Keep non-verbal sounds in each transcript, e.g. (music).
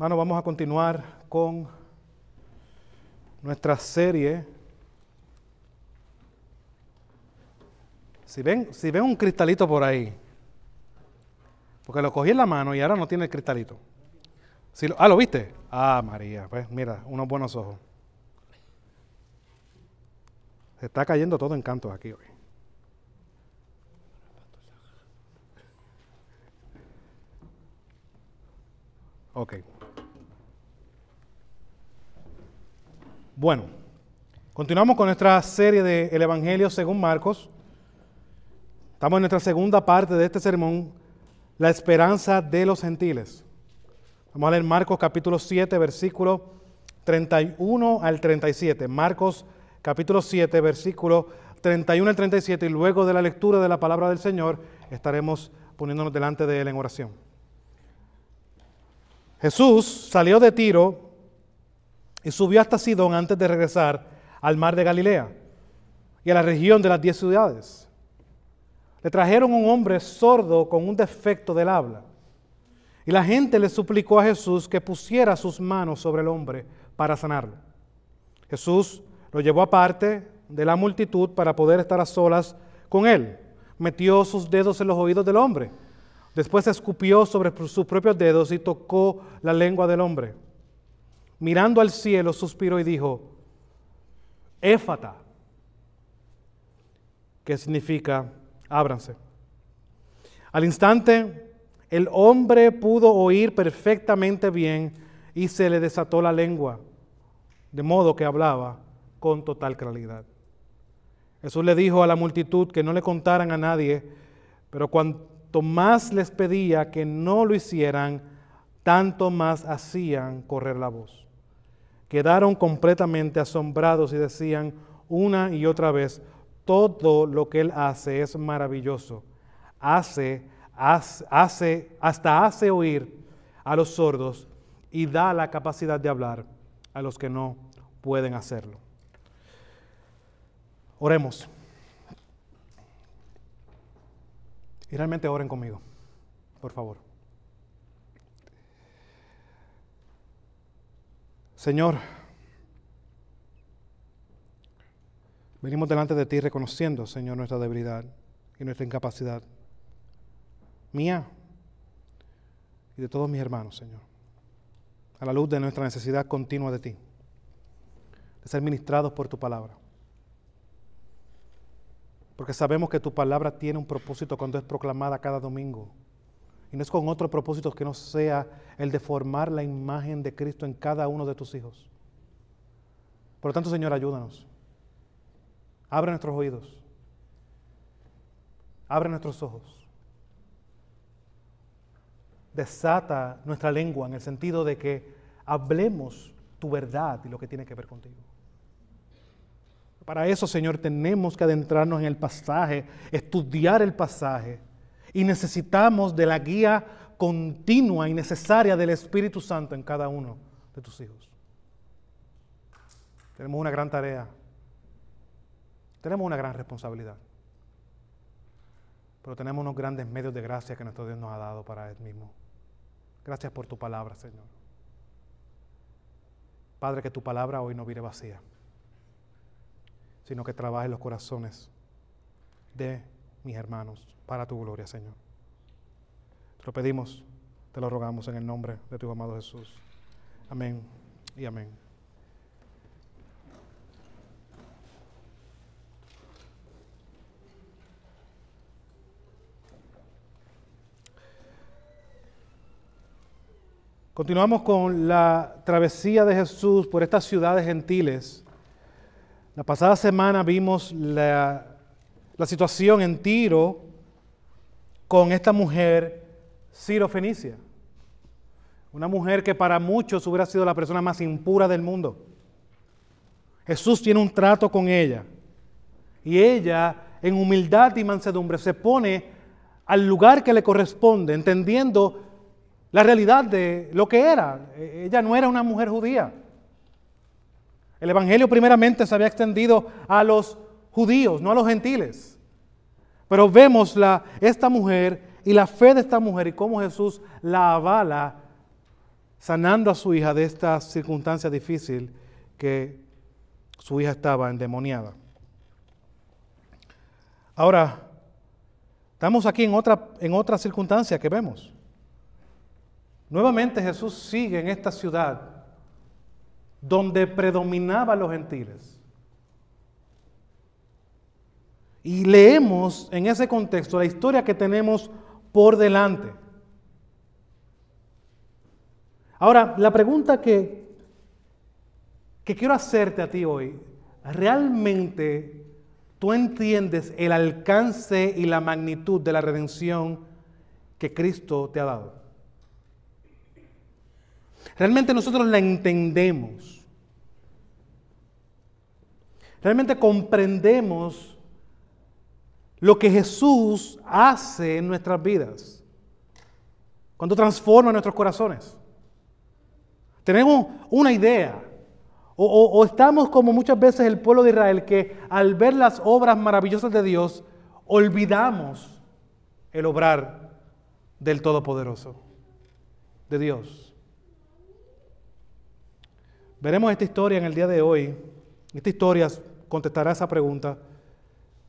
Hermano, vamos a continuar con nuestra serie. Si ven, si ven un cristalito por ahí, porque lo cogí en la mano y ahora no tiene el cristalito. Si ah, ¿lo viste? Ah, María, pues mira, unos buenos ojos. Se está cayendo todo en cantos aquí hoy. Ok. Bueno, continuamos con nuestra serie de El Evangelio según Marcos. Estamos en nuestra segunda parte de este sermón, la esperanza de los gentiles. Vamos a leer Marcos capítulo 7, versículo 31 al 37. Marcos capítulo 7, versículo 31 al 37. Y luego de la lectura de la palabra del Señor, estaremos poniéndonos delante de Él en oración. Jesús salió de Tiro y subió hasta Sidón antes de regresar al mar de Galilea y a la región de las diez ciudades. Le trajeron un hombre sordo con un defecto del habla. Y la gente le suplicó a Jesús que pusiera sus manos sobre el hombre para sanarlo. Jesús lo llevó aparte de la multitud para poder estar a solas con él. Metió sus dedos en los oídos del hombre. Después escupió sobre sus propios dedos y tocó la lengua del hombre. Mirando al cielo, suspiró y dijo, Éfata, que significa ábranse. Al instante, el hombre pudo oír perfectamente bien y se le desató la lengua, de modo que hablaba con total claridad. Jesús le dijo a la multitud que no le contaran a nadie, pero cuanto más les pedía que no lo hicieran, tanto más hacían correr la voz. Quedaron completamente asombrados y decían una y otra vez, todo lo que Él hace es maravilloso. Hace, hace, hace, hasta hace oír a los sordos y da la capacidad de hablar a los que no pueden hacerlo. Oremos. Y realmente oren conmigo, por favor. Señor, venimos delante de ti reconociendo, Señor, nuestra debilidad y nuestra incapacidad. Mía y de todos mis hermanos, Señor. A la luz de nuestra necesidad continua de ti, de ser ministrados por tu palabra. Porque sabemos que tu palabra tiene un propósito cuando es proclamada cada domingo. Y no es con otro propósito que no sea el de formar la imagen de Cristo en cada uno de tus hijos. Por lo tanto, Señor, ayúdanos. Abre nuestros oídos. Abre nuestros ojos. Desata nuestra lengua en el sentido de que hablemos tu verdad y lo que tiene que ver contigo. Para eso, Señor, tenemos que adentrarnos en el pasaje, estudiar el pasaje. Y necesitamos de la guía continua y necesaria del Espíritu Santo en cada uno de tus hijos. Tenemos una gran tarea. Tenemos una gran responsabilidad. Pero tenemos unos grandes medios de gracia que nuestro Dios nos ha dado para Él mismo. Gracias por tu palabra, Señor. Padre, que tu palabra hoy no vire vacía sino que trabaje los corazones de mis hermanos para tu gloria, Señor. Te lo pedimos, te lo rogamos en el nombre de tu amado Jesús. Amén y amén. Continuamos con la travesía de Jesús por estas ciudades gentiles. La pasada semana vimos la, situación en Tiro con esta mujer Ciro Fenicia. Una mujer que para muchos hubiera sido la persona más impura del mundo. Jesús tiene un trato con ella. Y ella, en humildad y mansedumbre, se pone al lugar que le corresponde, entendiendo la realidad de lo que era. Ella no era una mujer judía. El Evangelio primeramente se había extendido a los judíos, no a los gentiles. Pero vemos la, esta mujer y la fe de esta mujer y cómo Jesús la avala sanando a su hija de esta circunstancia difícil que su hija estaba endemoniada. Ahora, estamos aquí en otra, en otra circunstancia que vemos. Nuevamente Jesús sigue en esta ciudad donde predominaban los gentiles. Y leemos en ese contexto la historia que tenemos por delante. Ahora, la pregunta que, que quiero hacerte a ti hoy, ¿realmente tú entiendes el alcance y la magnitud de la redención que Cristo te ha dado? Realmente nosotros la entendemos. Realmente comprendemos lo que Jesús hace en nuestras vidas. Cuando transforma nuestros corazones. Tenemos una idea. O, estamos como muchas veces el pueblo de Israel que al ver las obras maravillosas de Dios olvidamos el obrar del Todopoderoso, de Dios. Veremos esta historia en el día de hoy. Esta historia contestará esa pregunta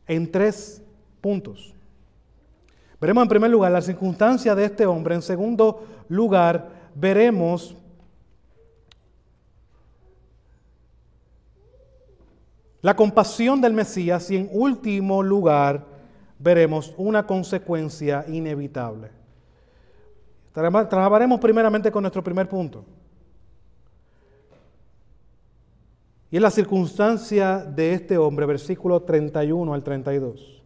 en tres puntos. Veremos en primer lugar la circunstancia de este hombre. En segundo lugar, veremos la compasión del Mesías y en último lugar veremos una consecuencia inevitable. Trabajaremos primeramente con nuestro primer punto. Y es la circunstancia de este hombre, versículo 31 al 32.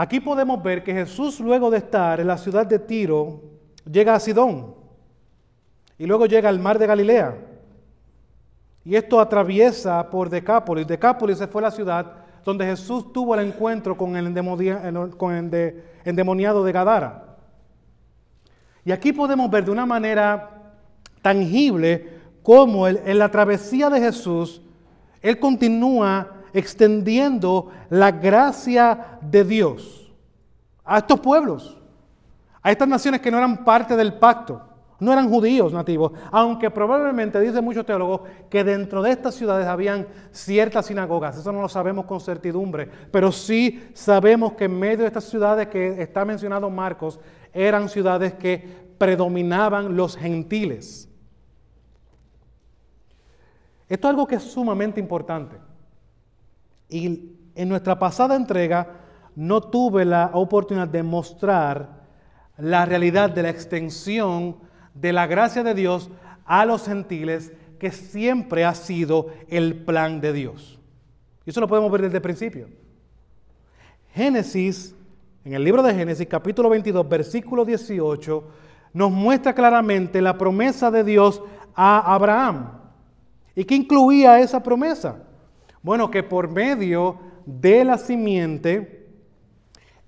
Aquí podemos ver que Jesús, luego de estar en la ciudad de Tiro, llega a Sidón y luego llega al mar de Galilea. Y esto atraviesa por Decápolis. Decápolis fue la ciudad donde Jesús tuvo el encuentro con el endemoniado de Gadara. Y aquí podemos ver de una manera tangible cómo en la travesía de Jesús, Él continúa extendiendo la gracia de Dios a estos pueblos, a estas naciones que no eran parte del pacto, no eran judíos nativos, aunque probablemente dicen muchos teólogos que dentro de estas ciudades habían ciertas sinagogas, eso no lo sabemos con certidumbre, pero sí sabemos que en medio de estas ciudades que está mencionado Marcos, eran ciudades que predominaban los gentiles. Esto es algo que es sumamente importante. Y en nuestra pasada entrega no tuve la oportunidad de mostrar la realidad de la extensión de la gracia de Dios a los gentiles, que siempre ha sido el plan de Dios. Y eso lo podemos ver desde el principio. Génesis, en el libro de Génesis, capítulo 22, versículo 18, nos muestra claramente la promesa de Dios a Abraham. ¿Y qué incluía esa promesa? Bueno, que por medio de la simiente,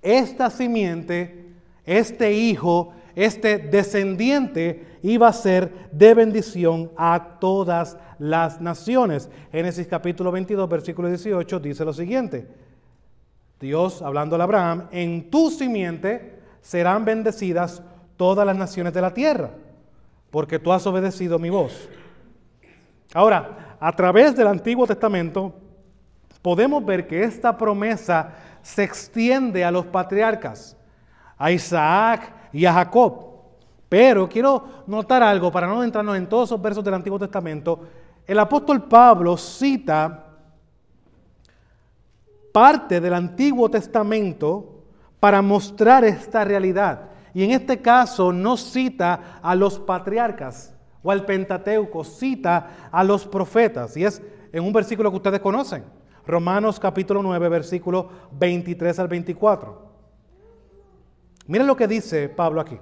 esta simiente, este hijo, este descendiente iba a ser de bendición a todas las naciones. Génesis capítulo 22, versículo 18 dice lo siguiente. Dios, hablando a Abraham, en tu simiente serán bendecidas todas las naciones de la tierra, porque tú has obedecido mi voz. Ahora, a través del Antiguo Testamento podemos ver que esta promesa se extiende a los patriarcas, a Isaac y a Jacob. Pero quiero notar algo para no entrarnos en todos esos versos del Antiguo Testamento. El apóstol Pablo cita parte del Antiguo Testamento para mostrar esta realidad. Y en este caso no cita a los patriarcas, o al Pentateuco, cita a los profetas. Y es en un versículo que ustedes conocen. Romanos capítulo 9, versículo 23 al 24. Miren lo que dice Pablo aquí.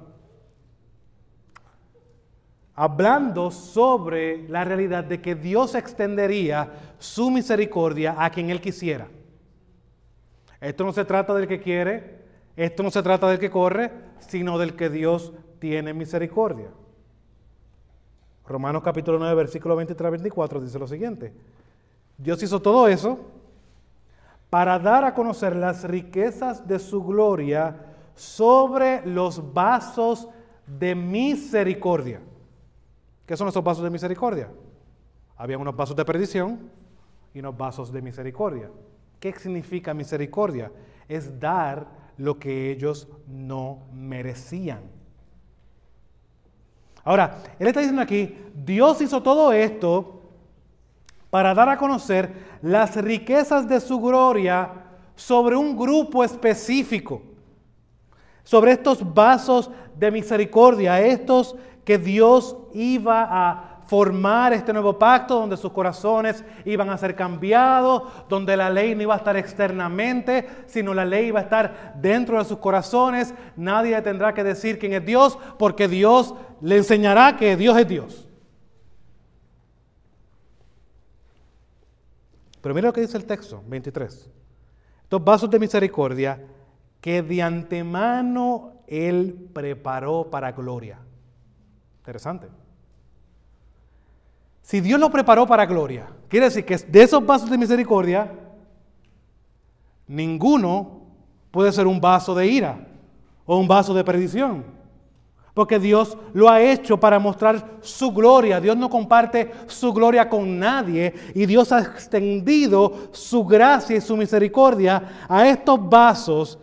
Hablando sobre la realidad de que Dios extendería su misericordia a quien Él quisiera. Esto no se trata del que quiere, esto no se trata del que corre, sino del que Dios tiene misericordia. Romanos capítulo 9, versículo 23 24 dice lo siguiente. Dios hizo todo eso para dar a conocer las riquezas de su gloria sobre los vasos de misericordia. ¿Qué son esos vasos de misericordia? Había unos vasos de perdición y unos vasos de misericordia. ¿Qué significa misericordia? Es dar lo que ellos no merecían. Ahora, él está diciendo aquí, Dios hizo todo esto para dar a conocer las riquezas de su gloria sobre un grupo específico, sobre estos vasos de misericordia, estos que Dios iba a formar este nuevo pacto donde sus corazones iban a ser cambiados, donde la ley no iba a estar externamente, sino la ley iba a estar dentro de sus corazones. Nadie tendrá que decir quién es Dios, porque Dios le enseñará que Dios es Dios. Pero mira lo que dice el texto, 23. Estos vasos de misericordia que de antemano Él preparó para gloria. Interesante. Si Dios lo preparó para gloria, quiere decir que de esos vasos de misericordia, ninguno puede ser un vaso de ira o un vaso de perdición. Porque Dios lo ha hecho para mostrar su gloria. Dios no comparte su gloria con nadie. Y Dios ha extendido su gracia y su misericordia a estos vasos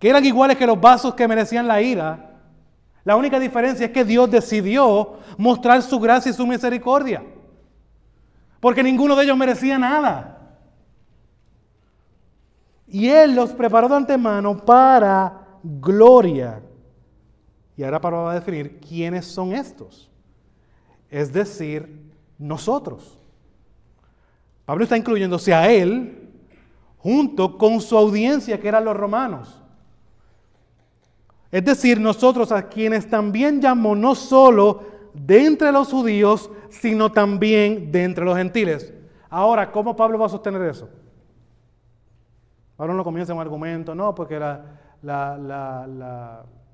que eran iguales que los vasos que merecían la ira. La única diferencia es que Dios decidió mostrar su gracia y su misericordia porque ninguno de ellos merecía nada. Y Él los preparó de antemano para gloria. Y ahora Pablo va a definir quiénes son estos. Es decir, nosotros. Pablo está incluyéndose a Él junto con su audiencia que eran los romanos. Es decir, nosotros a quienes también llamó no solo de entre los judíos, sino también de entre los gentiles. Ahora, ¿cómo Pablo va a sostener eso? Pablo no comienza un argumento, no, porque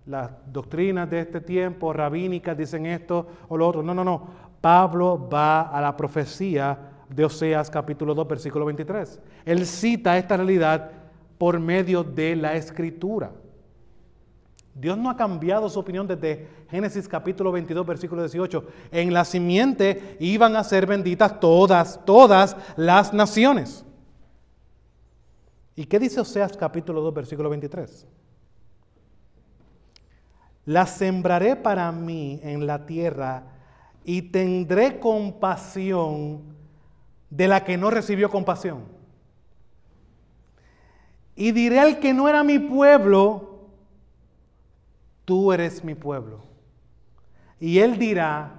las doctrinas de este tiempo, rabínicas, dicen esto o lo otro. No, no, no. Pablo va a la profecía de Oseas capítulo 2, versículo 23. Él cita esta realidad por medio de la escritura. Dios no ha cambiado su opinión desde Génesis capítulo 22, versículo 18. En la simiente iban a ser benditas todas, todas las naciones. ¿Y qué dice Oseas capítulo 2, versículo 23? La sembraré para mí en la tierra y tendré compasión de la que no recibió compasión. Y diré al que no era mi pueblo, tú eres mi pueblo. Y él dirá,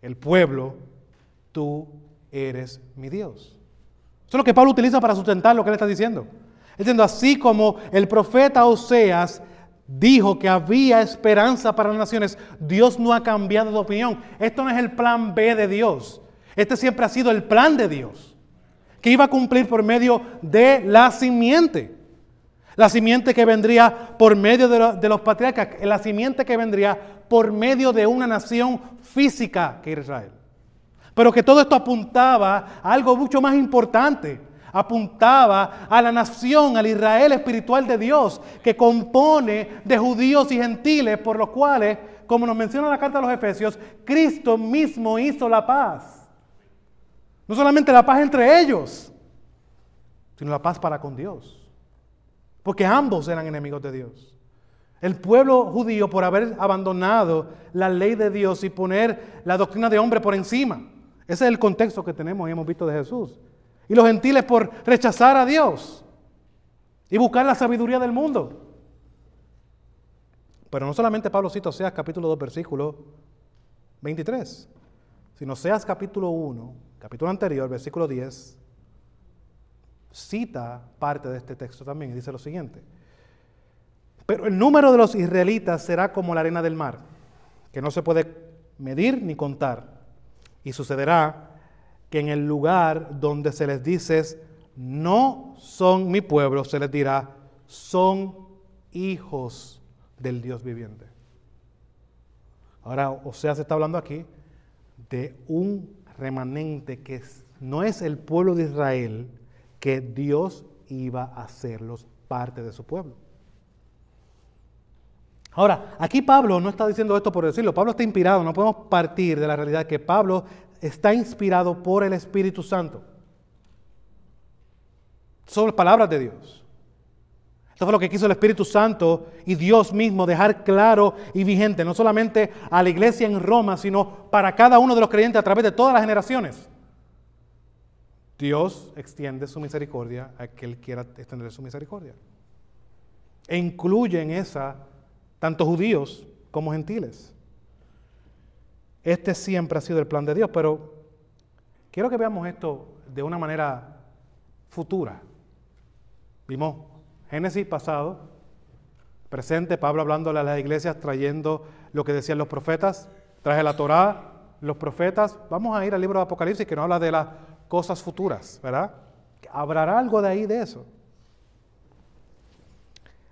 el pueblo, tú eres mi Dios. Eso es lo que Pablo utiliza para sustentar lo que él está diciendo. Diciendo, así como el profeta Oseas dijo que había esperanza para las naciones, Dios no ha cambiado de opinión. Esto no es el plan B de Dios. Este siempre ha sido el plan de Dios, que iba a cumplir por medio de la simiente. La simiente que vendría por medio de, los patriarcas, la simiente que vendría por medio de una nación física que Israel. Pero que todo esto apuntaba a algo mucho más importante. Apuntaba a la nación, al Israel espiritual de Dios, que compone de judíos y gentiles, por los cuales, como nos menciona la carta de los Efesios, Cristo mismo hizo la paz. No solamente la paz entre ellos, sino la paz para con Dios porque ambos eran enemigos de Dios. El pueblo judío por haber abandonado la ley de Dios y poner la doctrina de hombre por encima. Ese es el contexto que tenemos y hemos visto de Jesús. Y los gentiles por rechazar a Dios y buscar la sabiduría del mundo. Pero no solamente Pablo cita Oseas capítulo 2 versículo 23, sino Oseas capítulo 1, capítulo anterior, versículo 10, cita parte de este texto también y dice lo siguiente. Pero el número de los israelitas será como la arena del mar, que no se puede medir ni contar. Y sucederá que en el lugar donde se les dice, no son mi pueblo, se les dirá, son hijos del Dios viviente. Ahora, o sea, se está hablando aquí de un remanente que no es el pueblo de Israel, que Dios iba a hacerlos parte de su pueblo. Ahora, aquí Pablo no está diciendo esto por decirlo, Pablo está inspirado, no podemos partir de la realidad que Pablo está inspirado por el Espíritu Santo. Son palabras de Dios. Esto fue lo que quiso el Espíritu Santo y Dios mismo dejar claro y vigente, no solamente a la iglesia en Roma, sino para cada uno de los creyentes a través de todas las generaciones. Dios extiende su misericordia a que Él quiera extender su misericordia. E incluye en esa tanto judíos como gentiles. Este siempre ha sido el plan de Dios, pero quiero que veamos esto de una manera futura. Vimos Génesis pasado, presente, Pablo hablándole a las iglesias, trayendo lo que decían los profetas, traje la Torá, los profetas. Vamos a ir al libro de Apocalipsis que nos habla de las cosas futuras, ¿verdad? Habrá algo de ahí de eso.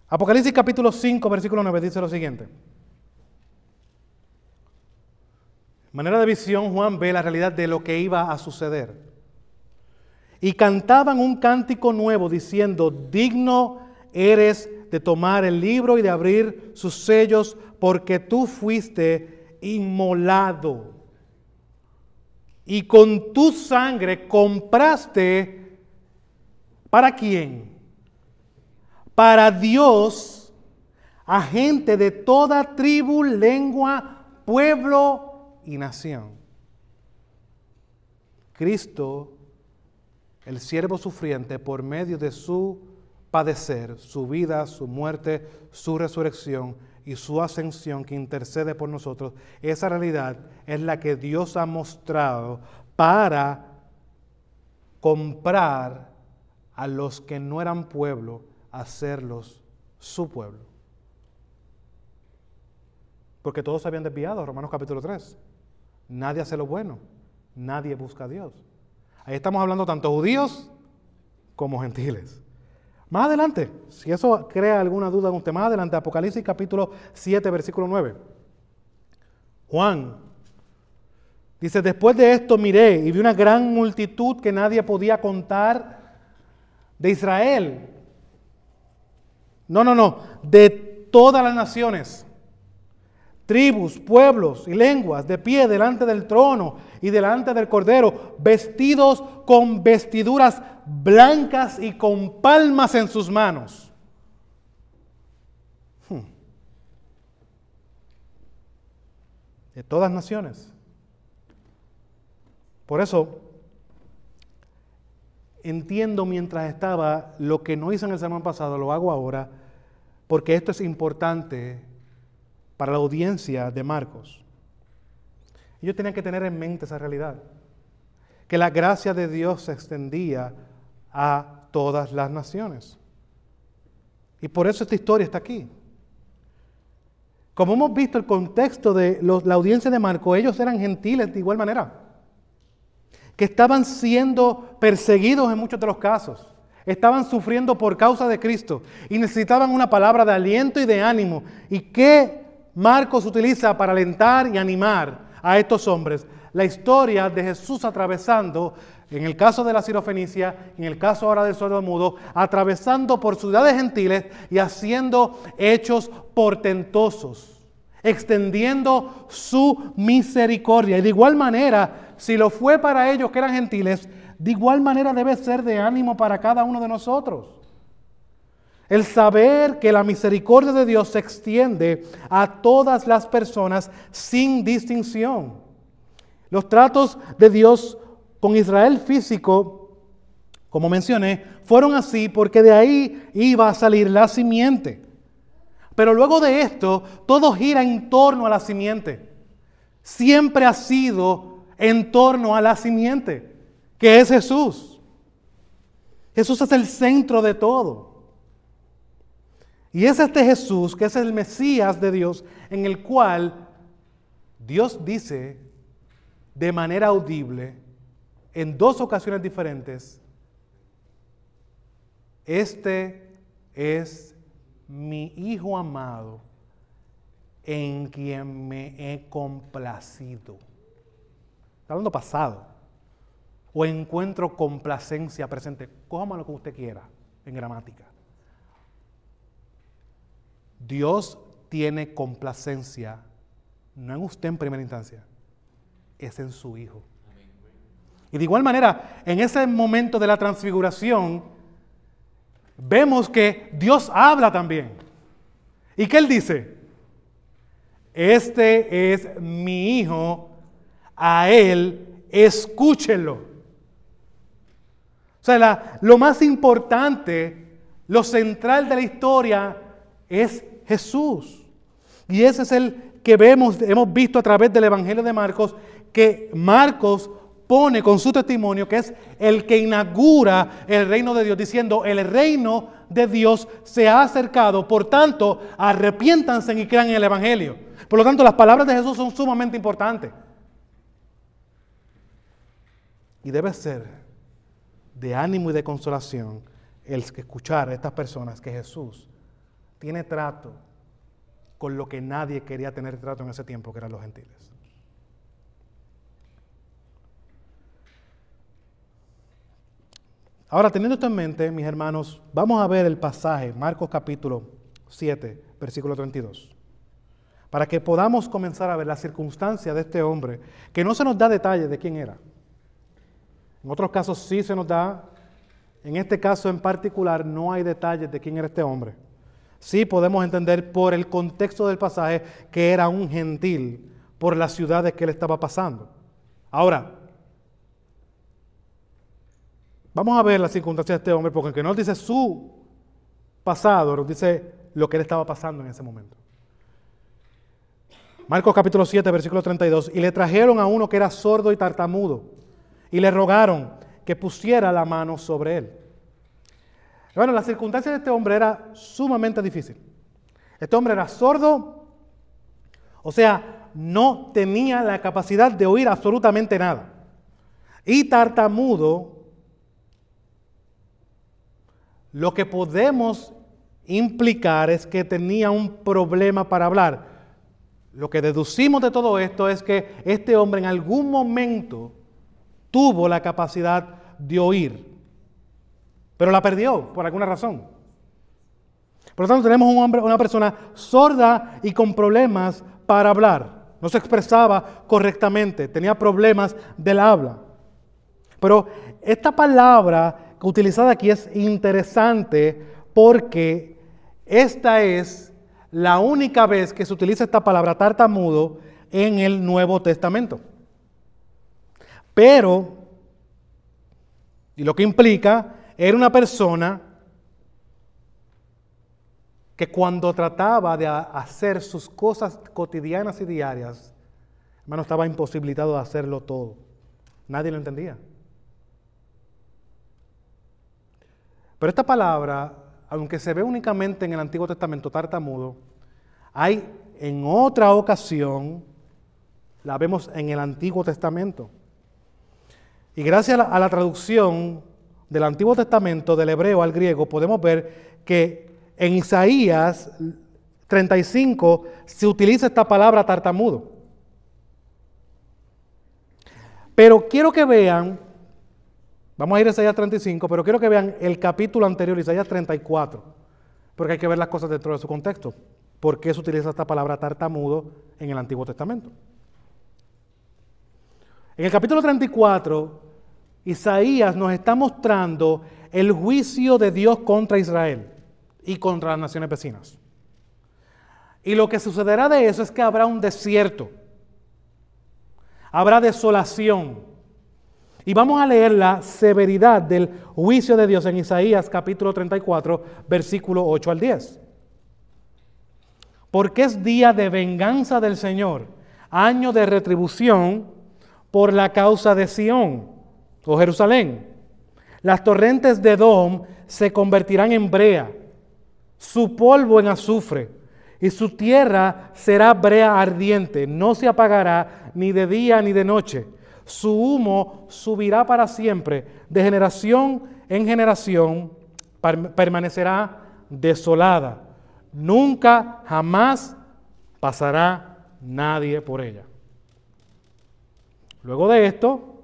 Apocalipsis capítulo 5, versículo 9 dice lo siguiente. De manera de visión, Juan ve la realidad de lo que iba a suceder. Y cantaban un cántico nuevo diciendo, digno eres de tomar el libro y de abrir sus sellos, porque tú fuiste inmolado. Y con tu sangre compraste, ¿para quién? para Dios a gente de toda tribu, lengua, pueblo y nación. Cristo, el siervo sufriente, por medio de su padecer, su vida, su muerte, su resurrección y su ascensión que intercede por nosotros, esa realidad es la que Dios ha mostrado para comprar a los que no eran pueblo hacerlos su pueblo. Porque todos se habían desviado, Romanos capítulo 3. Nadie hace lo bueno, nadie busca a Dios. Ahí estamos hablando tanto judíos como gentiles. Más adelante, si eso crea alguna duda en usted, más adelante, Apocalipsis capítulo 7, versículo 9. Juan dice, después de esto miré y vi una gran multitud que nadie podía contar de Israel no, no, no. De todas las naciones, tribus, pueblos y lenguas, de pie delante del trono y delante del Cordero, vestidos con vestiduras blancas y con palmas en sus manos. Hmm. De todas naciones. Por eso, entiendo mientras estaba lo que no hice en el sermón pasado, lo hago ahora, porque esto es importante para la audiencia de Marcos. Yo tenía que tener en mente esa realidad, que la gracia de Dios se extendía a todas las naciones. Y por eso esta historia está aquí. Como hemos visto el contexto de la audiencia de Marcos, ellos eran gentiles de igual manera que estaban siendo perseguidos en muchos de los casos, estaban sufriendo por causa de Cristo y necesitaban una palabra de aliento y de ánimo. ¿Y qué Marcos utiliza para alentar y animar a estos hombres? La historia de Jesús atravesando, en el caso de la Sirofenicia, en el caso ahora del sordo mudo, atravesando por ciudades gentiles y haciendo hechos portentosos extendiendo su misericordia. Y de igual manera, si lo fue para ellos que eran gentiles, de igual manera debe ser de ánimo para cada uno de nosotros. El saber que la misericordia de Dios se extiende a todas las personas sin distinción. Los tratos de Dios con Israel físico, como mencioné, fueron así porque de ahí iba a salir la simiente. Pero luego de esto, todo gira en torno a la simiente. Siempre ha sido en torno a la simiente, que es Jesús. Jesús es el centro de todo. Y es este Jesús, que es el Mesías de Dios, en el cual Dios dice de manera audible, en dos ocasiones diferentes, este es mi Hijo amado, en quien me he complacido. Está hablando pasado. O encuentro complacencia presente. Cójame lo que usted quiera en gramática. Dios tiene complacencia, no en usted en primera instancia, es en su Hijo. Y de igual manera, en ese momento de la transfiguración, vemos que Dios habla también. ¿Y qué Él dice? Este es mi Hijo, a Él escúchenlo. O sea, lo más importante, lo central de la historia es Jesús. Y ese es el que vemos, hemos visto a través del Evangelio de Marcos, que Marcos pone con su testimonio que es el que inaugura el reino de Dios, diciendo, el reino de Dios se ha acercado, por tanto, arrepiéntanse y crean en el Evangelio. Por lo tanto, las palabras de Jesús son sumamente importantes. Y debe ser de ánimo y de consolación el escuchar a estas personas que Jesús tiene trato con lo que nadie quería tener trato en ese tiempo, que eran los gentiles. Ahora, teniendo esto en mente, mis hermanos, vamos a ver el pasaje, Marcos capítulo 7, versículo 32, para que podamos comenzar a ver la circunstancia de este hombre, que no se nos da detalles de quién era. En otros casos sí se nos da, en este caso en particular no hay detalles de quién era este hombre. Sí podemos entender por el contexto del pasaje que era un gentil por las ciudades que él estaba pasando. Ahora, vamos a ver la circunstancia de este hombre, porque aunque no dice su pasado, nos dice lo que él estaba pasando en ese momento. Marcos capítulo 7, versículo 32, y le trajeron a uno que era sordo y tartamudo, y le rogaron que pusiera la mano sobre él. Bueno, la circunstancia de este hombre era sumamente difícil. Este hombre era sordo, o sea, no tenía la capacidad de oír absolutamente nada. Y tartamudo, lo que podemos implicar es que tenía un problema para hablar. Lo que deducimos de todo esto es que este hombre en algún momento tuvo la capacidad de oír pero la perdió por alguna razón. Por lo tanto, tenemos un hombre, una persona sorda y con problemas para hablar. No se expresaba correctamente, tenía problemas del habla. Pero esta palabra utilizada aquí es interesante porque esta es la única vez que se utiliza esta palabra tartamudo en el Nuevo Testamento. Pero, y lo que implica era una persona que cuando trataba de hacer sus cosas cotidianas y diarias, hermano, estaba imposibilitado de hacerlo todo. Nadie lo entendía. Pero esta palabra, aunque se ve únicamente en el Antiguo Testamento tartamudo, hay en otra ocasión, la vemos en el Antiguo Testamento. Y gracias a la, a la traducción del Antiguo Testamento, del hebreo al griego, podemos ver que en Isaías 35 se utiliza esta palabra tartamudo. Pero quiero que vean, vamos a ir a Isaías 35, pero quiero que vean el capítulo anterior, Isaías 34, porque hay que ver las cosas dentro de su contexto. ¿Por qué se utiliza esta palabra tartamudo en el Antiguo Testamento? En el capítulo 34 Isaías nos está mostrando el juicio de Dios contra Israel y contra las naciones vecinas. Y lo que sucederá de eso es que habrá un desierto, habrá desolación. Y vamos a leer la severidad del juicio de Dios en Isaías capítulo 34, versículo 8 al 10. Porque es día de venganza del Señor, año de retribución por la causa de Sión o Jerusalén. Las torrentes de Dom se convertirán en brea, su polvo en azufre, y su tierra será brea ardiente, no se apagará ni de día ni de noche. Su humo subirá para siempre, de generación en generación permanecerá desolada. Nunca, jamás pasará nadie por ella. Luego de esto,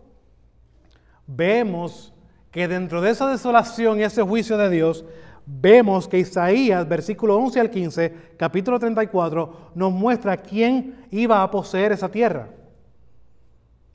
vemos que dentro de esa desolación y ese juicio de Dios vemos que Isaías, versículo 11 al 15, capítulo 34, nos muestra quién iba a poseer esa tierra.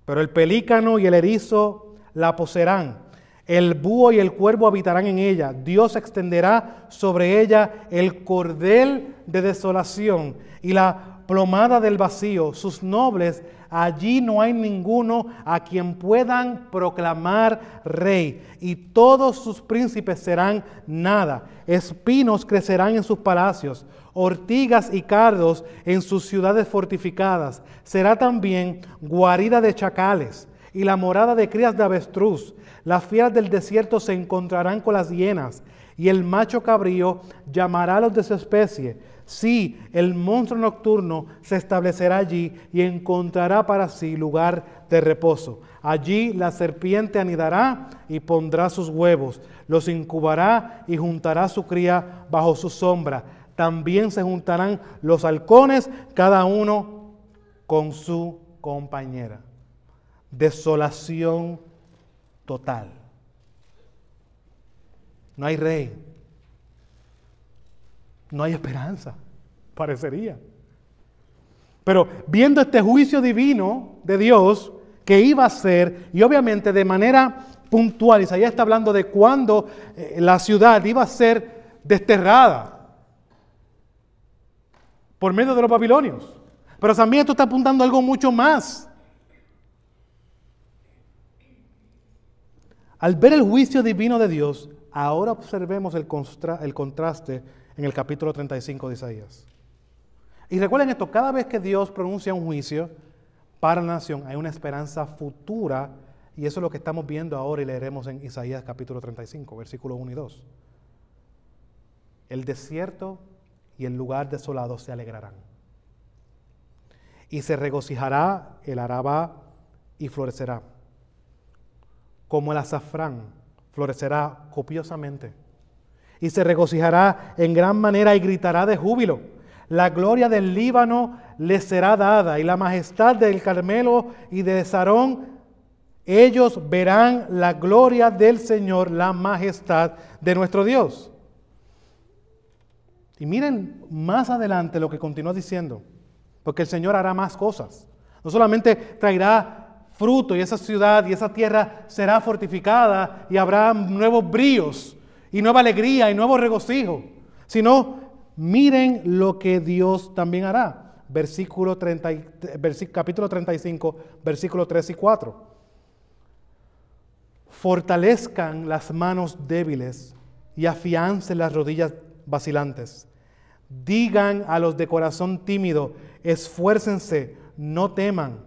Pero el pelícano y el erizo la poseerán. El búho y el cuervo habitarán en ella. Dios extenderá sobre ella el cordel de desolación y la plomada del vacío. Sus nobles Allí no hay ninguno a quien puedan proclamar rey, y todos sus príncipes serán nada. Espinos crecerán en sus palacios, ortigas y cardos en sus ciudades fortificadas. Será también guarida de chacales y la morada de crías de avestruz. Las fieras del desierto se encontrarán con las hienas, y el macho cabrío llamará a los de su especie Sí, el monstruo nocturno se establecerá allí y encontrará para sí lugar de reposo. Allí la serpiente anidará y pondrá sus huevos, los incubará y juntará su cría bajo su sombra. También se juntarán los halcones, cada uno con su compañera. Desolación total. No hay rey, no hay esperanza, parecería. Pero viendo este juicio divino de Dios que iba a ser, y obviamente de manera puntual, Isaías está hablando de cuando eh, la ciudad iba a ser desterrada por medio de los babilonios. Pero también esto está apuntando a algo mucho más. Al ver el juicio divino de Dios, ahora observemos el, el contraste en el capítulo 35 de Isaías. Y recuerden esto, cada vez que Dios pronuncia un juicio para la nación, hay una esperanza futura, y eso es lo que estamos viendo ahora y leeremos en Isaías capítulo 35, versículos 1 y 2. El desierto y el lugar desolado se alegrarán. Y se regocijará el araba y florecerá. Como el azafrán florecerá copiosamente y se regocijará en gran manera y gritará de júbilo. La gloria del Líbano le será dada y la majestad del Carmelo y de Sarón. Ellos verán la gloria del Señor, la majestad de nuestro Dios. Y miren más adelante lo que continúa diciendo, porque el Señor hará más cosas. No solamente traerá fruto y esa ciudad y esa tierra será fortificada y habrá nuevos bríos y nueva alegría y nuevo regocijo, sino miren lo que Dios también hará. Versículo 30, capítulo 35, versículo 3 y 4. Fortalezcan las manos débiles y afiancen las rodillas vacilantes. Digan a los de corazón tímido, esfuércense, no teman,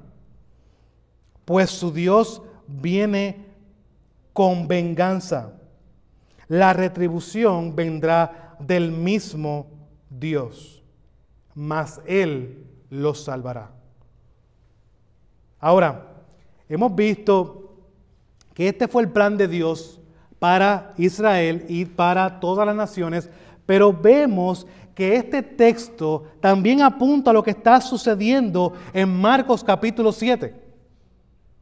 pues su Dios viene con venganza la retribución vendrá del mismo Dios, mas Él los salvará. Ahora, hemos visto que este fue el plan de Dios para Israel y para todas las naciones, pero vemos que este texto también apunta a lo que está sucediendo en Marcos capítulo 7.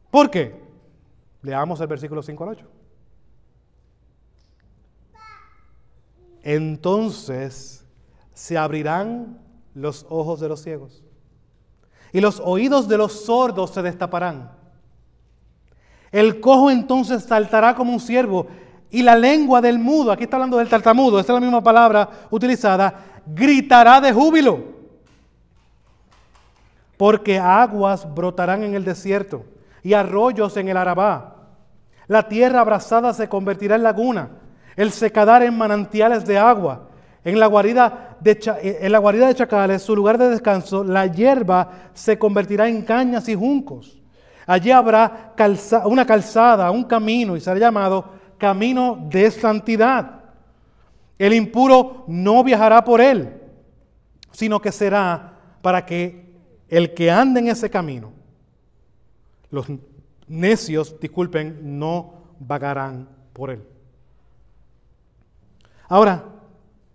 ¿Por qué? Leamos el versículo 5 al 8. Entonces se abrirán los ojos de los ciegos y los oídos de los sordos se destaparán. El cojo entonces saltará como un ciervo y la lengua del mudo, aquí está hablando del tartamudo, esta es la misma palabra utilizada, gritará de júbilo. Porque aguas brotarán en el desierto y arroyos en el Arabá. La tierra abrasada se convertirá en laguna el secadar en manantiales de agua. En la, guarida de, eh, en la guarida de chacales, su lugar de descanso, la hierba se convertirá en cañas y juncos. Allí habrá una calzada, un camino, y será llamado camino de santidad. El impuro no viajará por él, sino que será para que el que ande en ese camino, los necios, disculpen, no vagarán por él. Ahora,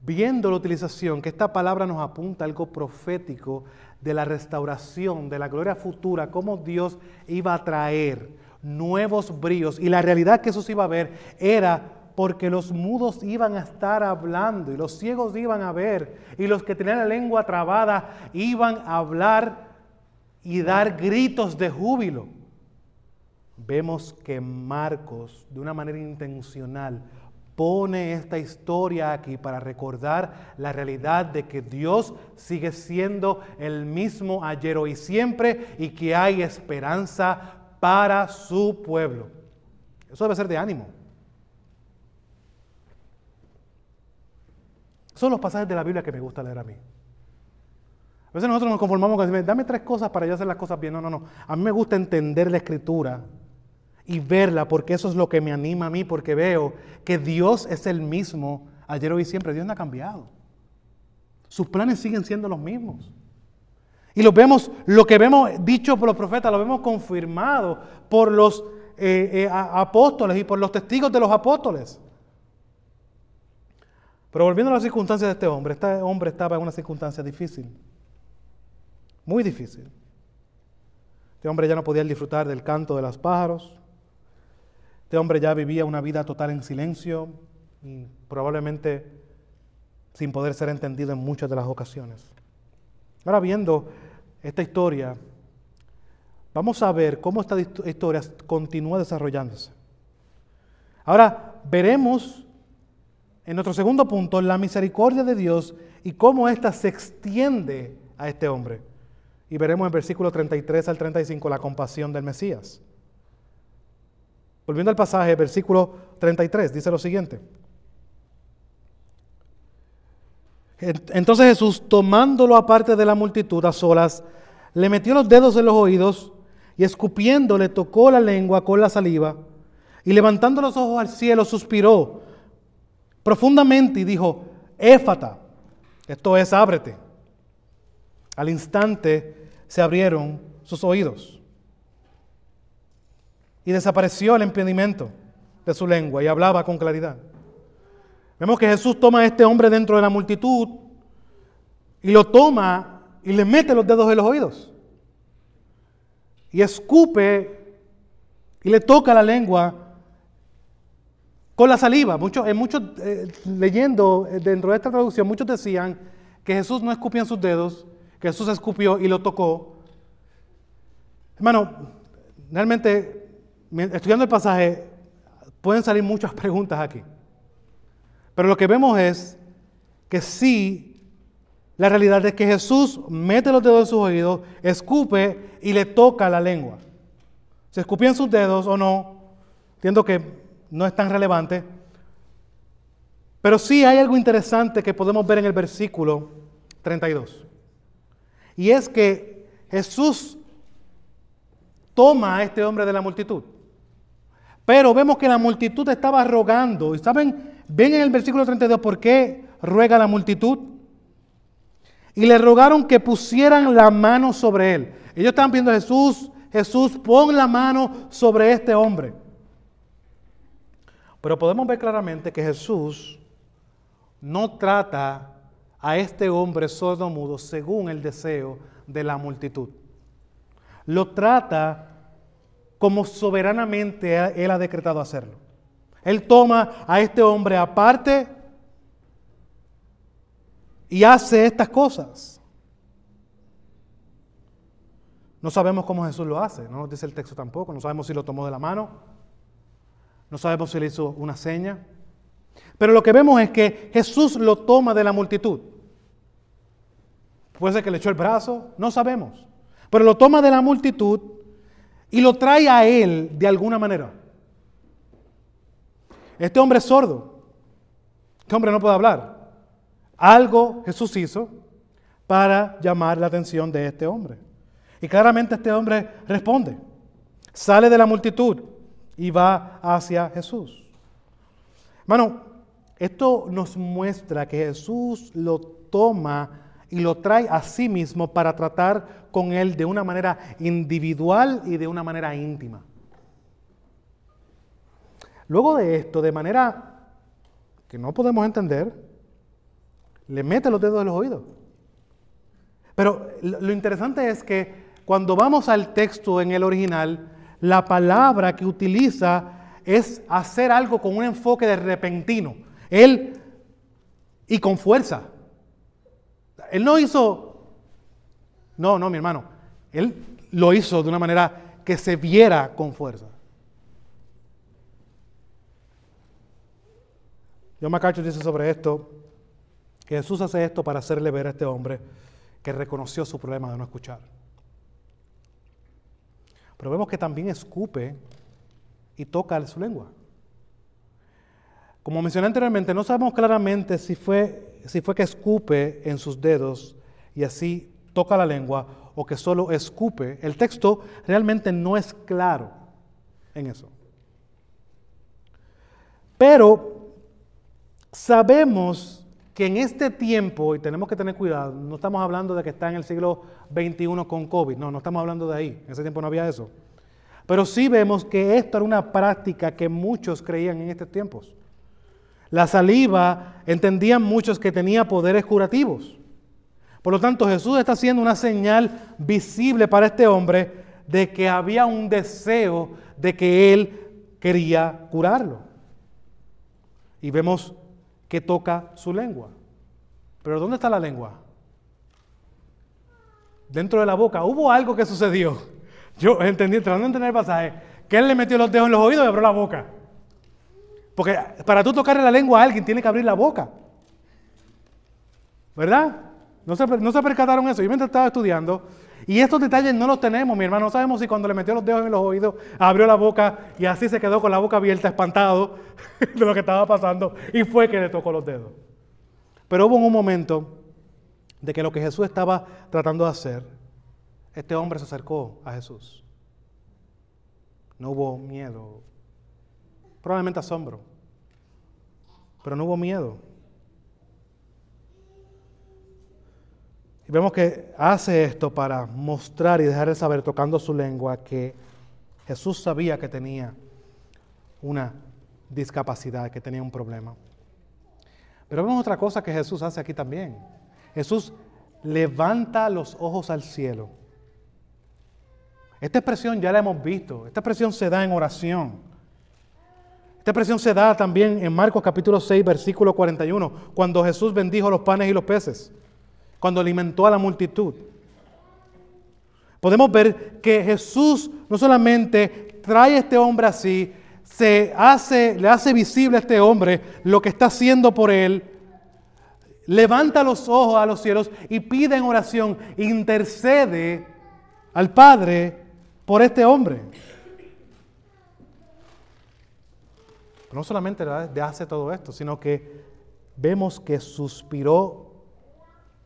viendo la utilización, que esta palabra nos apunta algo profético de la restauración, de la gloria futura, cómo Dios iba a traer nuevos bríos y la realidad que se iba a ver era porque los mudos iban a estar hablando y los ciegos iban a ver y los que tenían la lengua trabada iban a hablar y dar gritos de júbilo. Vemos que Marcos, de una manera intencional, pone esta historia aquí para recordar la realidad de que Dios sigue siendo el mismo ayer, hoy y siempre y que hay esperanza para su pueblo. Eso debe ser de ánimo. Son los pasajes de la Biblia que me gusta leer a mí. A veces nosotros nos conformamos con decir, dame tres cosas para yo hacer las cosas bien. No, no, no. A mí me gusta entender la escritura y verla porque eso es lo que me anima a mí, porque veo que Dios es el mismo ayer, hoy y siempre. Dios no ha cambiado. Sus planes siguen siendo los mismos. Y lo vemos, lo que vemos dicho por los profetas, lo vemos confirmado por los eh, eh, apóstoles y por los testigos de los apóstoles. Pero volviendo a las circunstancias de este hombre, este hombre estaba en una circunstancia difícil, muy difícil. Este hombre ya no podía disfrutar del canto de los pájaros. Este hombre ya vivía una vida total en silencio y probablemente sin poder ser entendido en muchas de las ocasiones. Ahora viendo esta historia, vamos a ver cómo esta historia continúa desarrollándose. Ahora veremos en nuestro segundo punto, la misericordia de Dios y cómo ésta se extiende a este hombre. Y veremos en versículo 33 al 35 la compasión del Mesías. Volviendo al pasaje, versículo 33, dice lo siguiente. Entonces Jesús, tomándolo aparte de la multitud a solas, le metió los dedos en los oídos y escupiendo le tocó la lengua con la saliva y levantando los ojos al cielo suspiró profundamente y dijo, éfata, esto es, ábrete. Al instante se abrieron sus oídos y desapareció el impedimento de su lengua y hablaba con claridad. Vemos que Jesús toma a este hombre dentro de la multitud y lo toma y le mete los dedos en los oídos. Y escupe y le toca la lengua con la saliva. Muchos, en muchos, eh, leyendo eh, dentro de esta traducción, muchos decían que Jesús no escupía en sus dedos, que Jesús escupió y lo tocó. Hermano, realmente, estudiando el pasaje, pueden salir muchas (laughs) preguntas aquí. Pero lo que vemos es que sí, la realidad es que Jesús mete los dedos en sus oídos, escupe y le toca la lengua. ¿Se escupió en sus dedos o no? Entiendo que no es tan relevante. Pero sí hay algo interesante que podemos ver en el versículo 32. Y es que Jesús toma a este hombre de la multitud. Pero vemos que la multitud estaba rogando. ¿Y saben? Ven en el versículo 32 por qué ruega la multitud. Y le rogaron que pusieran la mano sobre él. Ellos estaban pidiendo a Jesús, Jesús, pon la mano sobre este hombre. Pero podemos ver claramente que Jesús no trata a este hombre sordo mudo según el deseo de la multitud. Lo trata como soberanamente Él ha decretado hacerlo. Él toma a este hombre aparte y hace estas cosas. No sabemos cómo Jesús lo hace, no nos dice el texto tampoco, no sabemos si lo tomó de la mano, no sabemos si le hizo una seña. Pero lo que vemos es que Jesús lo toma de la multitud. Puede ser que le echó el brazo, no sabemos. Pero lo toma de la multitud y lo trae a él de alguna manera. Este hombre es sordo. Este hombre no puede hablar. Algo Jesús hizo para llamar la atención de este hombre. Y claramente este hombre responde. Sale de la multitud y va hacia Jesús. Hermano, esto nos muestra que Jesús lo toma y lo trae a sí mismo para tratar con él de una manera individual y de una manera íntima. Luego de esto, de manera que no podemos entender, le mete los dedos en los oídos. Pero lo interesante es que cuando vamos al texto en el original, la palabra que utiliza es hacer algo con un enfoque de repentino. Él, y con fuerza. Él no hizo, no, no, mi hermano. Él lo hizo de una manera que se viera con fuerza. John MacArthur dice sobre esto que Jesús hace esto para hacerle ver a este hombre que reconoció su problema de no escuchar. Pero vemos que también escupe y toca su lengua. Como mencioné anteriormente, no sabemos claramente si fue, si fue que escupe en sus dedos y así toca la lengua o que solo escupe. El texto realmente no es claro en eso. Pero sabemos que en este tiempo, y tenemos que tener cuidado, no estamos hablando de que está en el siglo XXI con COVID, no, no estamos hablando de ahí, en ese tiempo no había eso. Pero sí vemos que esto era una práctica que muchos creían en estos tiempos. La saliva entendían muchos que tenía poderes curativos. Por lo tanto, Jesús está haciendo una señal visible para este hombre de que había un deseo de que él quería curarlo. Y vemos que toca su lengua. Pero ¿dónde está la lengua? Dentro de la boca. Hubo algo que sucedió. Yo entendí, tratando de entender el pasaje, que él le metió los dedos en los oídos y abrió la boca. Porque para tú tocarle la lengua a alguien tiene que abrir la boca. ¿Verdad? No se, no se percataron eso. Yo mientras estaba estudiando, y estos detalles no los tenemos, mi hermano. No sabemos si cuando le metió los dedos en los oídos, abrió la boca y así se quedó con la boca abierta, espantado (laughs) de lo que estaba pasando, y fue que le tocó los dedos. Pero hubo un momento de que lo que Jesús estaba tratando de hacer, este hombre se acercó a Jesús. No hubo miedo, probablemente asombro, pero no hubo miedo. Y vemos que hace esto para mostrar y dejar de saber, tocando su lengua, que Jesús sabía que tenía una discapacidad, que tenía un problema. Pero vemos otra cosa que Jesús hace aquí también. Jesús levanta los ojos al cielo. Esta expresión ya la hemos visto. Esta expresión se da en oración. Esta expresión se da también en Marcos capítulo 6, versículo 41, cuando Jesús bendijo los panes y los peces cuando alimentó a la multitud. Podemos ver que Jesús no solamente trae a este hombre así, se hace, le hace visible a este hombre lo que está haciendo por él, levanta los ojos a los cielos y pide en oración, intercede al Padre por este hombre. No solamente hace todo esto, sino que vemos que suspiró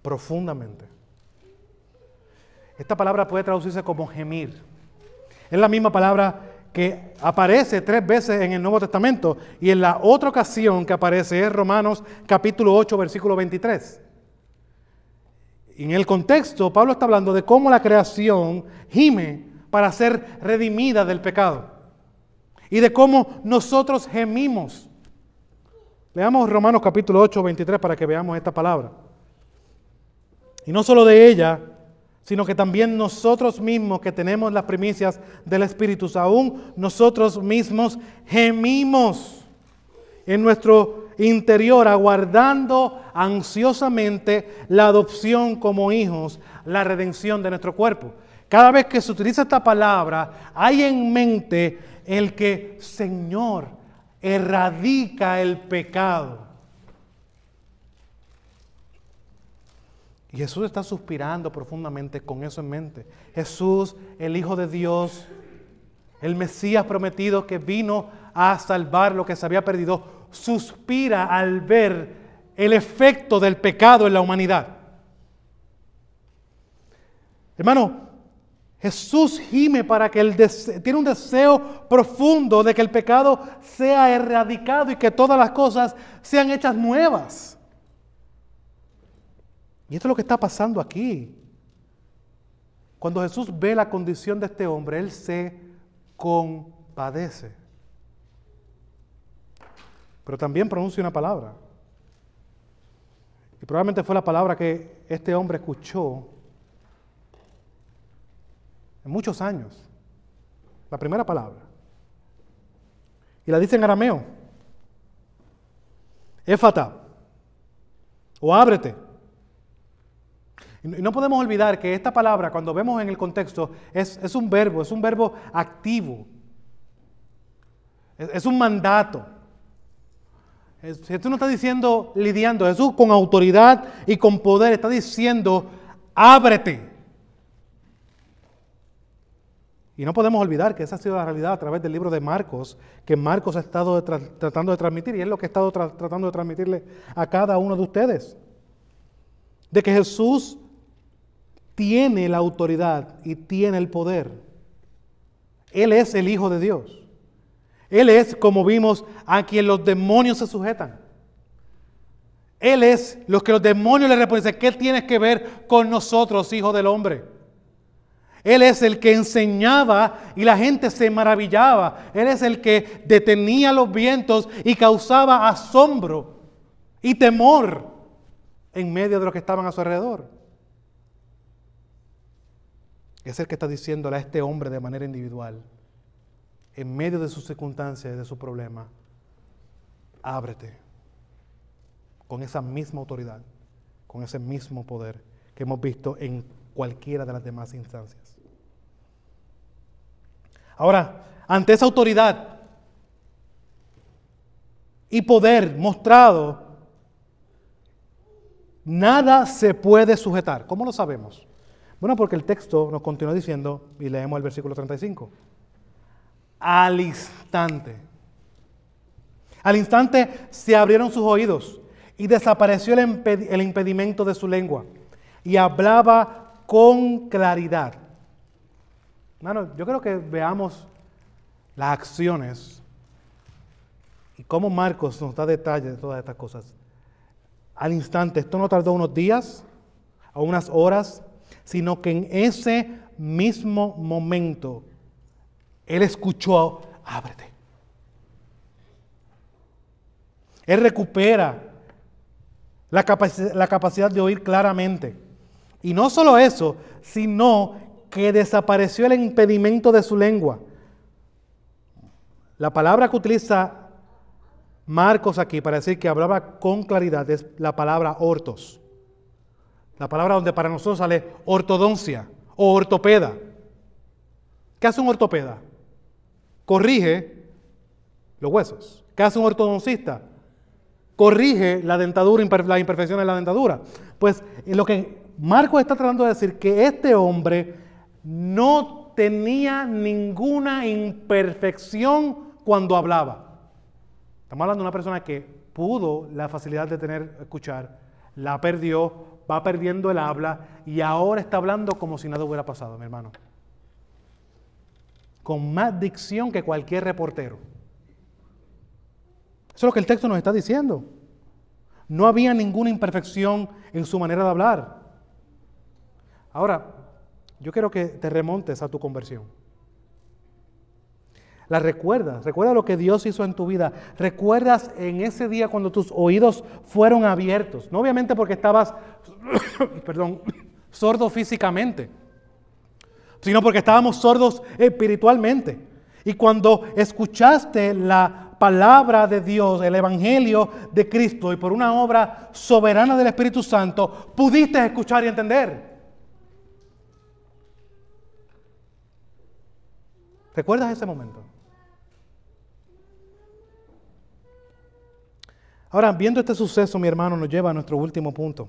profundamente. Esta palabra puede traducirse como gemir. Es la misma palabra que aparece tres veces en el Nuevo Testamento y en la otra ocasión que aparece es Romanos capítulo 8 versículo 23. en el contexto Pablo está hablando de cómo la creación gime para ser redimida del pecado y de cómo nosotros gemimos. Leamos Romanos capítulo 8 23 para que veamos esta palabra. Y no solo de ella, sino que también nosotros mismos que tenemos las primicias del Espíritu, aún nosotros mismos gemimos en nuestro interior, aguardando ansiosamente la adopción como hijos, la redención de nuestro cuerpo. Cada vez que se utiliza esta palabra, hay en mente el que, Señor, erradica el pecado. Y Jesús está suspirando profundamente con eso en mente. Jesús, el Hijo de Dios, el Mesías prometido que vino a salvar lo que se había perdido, suspira al ver el efecto del pecado en la humanidad. Hermano, Jesús gime para que él tiene un deseo profundo de que el pecado sea erradicado y que todas las cosas sean hechas nuevas. Y esto es lo que está pasando aquí. Cuando Jesús ve la condición de este hombre, Él se compadece. Pero también pronuncia una palabra. Y probablemente fue la palabra que este hombre escuchó muchos años. La primera palabra. Y la dice en arameo. Éfata. O ábrete. Y no podemos olvidar que esta palabra, cuando vemos en el contexto, es, es un verbo, es un verbo activo. Es, es un mandato. Jesús no está diciendo lidiando, Jesús con autoridad y con poder está diciendo, ábrete. Y no podemos olvidar que esa ha sido la realidad a través del libro de Marcos, que Marcos ha estado tratando de transmitir, y es lo que ha estado tratando de transmitirle a cada uno de ustedes. De que Jesús tiene la autoridad y tiene el poder. Él es el Hijo de Dios. Él es, como vimos, a quien los demonios se sujetan. Él es los que los demonios le responden. ¿Qué tienes que ver con nosotros, hijo del hombre? Él es el que enseñaba y la gente se maravillaba. Él es el que detenía los vientos y causaba asombro y temor en medio de los que estaban a su alrededor. Es el que está diciéndole a este hombre de manera individual, en medio de sus circunstancias y de su problema, ábrete con esa misma autoridad, con ese mismo poder que hemos visto en cualquiera de las demás instancias. Ahora, ante esa autoridad y poder mostrado, nada se puede sujetar. ¿Cómo lo sabemos? Bueno, porque el texto nos continúa diciendo, y leemos el versículo 35, al instante. Al instante se abrieron sus oídos y desapareció el, impedimento de su lengua y hablaba con claridad. Hermano, yo creo que veamos las acciones y cómo Marcos nos da detalles de todas estas cosas. Al instante, esto no tardó unos días o unas horas, sino que en ese mismo momento él escuchó, ábrete. Él recupera la, la capacidad de oír claramente. Y no solo eso, sino que desapareció el impedimento de su lengua. La palabra que utiliza Marcos aquí para decir que hablaba con claridad es la palabra ortos. La palabra donde para nosotros sale ortodoncia o ortopeda. ¿Qué hace un ortopeda? corrige los huesos. ¿Qué hace un ortodoncista? Corrige la dentadura, las imperfecciones de la dentadura. Pues lo que Marcos está tratando de decir que este hombre no tenía ninguna imperfección cuando hablaba. Estamos hablando de una persona que pudo la facilidad de tener escuchar, la perdió, va perdiendo el habla y ahora está hablando como si nada hubiera pasado, mi hermano con más dicción que cualquier reportero. Eso es lo que el texto nos está diciendo. No había ninguna imperfección en su manera de hablar. Ahora, yo quiero que te remontes a tu conversión. La recuerdas, recuerda lo que Dios hizo en tu vida. Recuerdas en ese día cuando tus oídos fueron abiertos. No obviamente porque estabas, (coughs) perdón, (coughs) sordo físicamente sino porque estábamos sordos espiritualmente. Y cuando escuchaste la palabra de Dios, el Evangelio de Cristo, y por una obra soberana del Espíritu Santo, pudiste escuchar y entender. ¿Recuerdas ese momento? Ahora, viendo este suceso, mi hermano, nos lleva a nuestro último punto.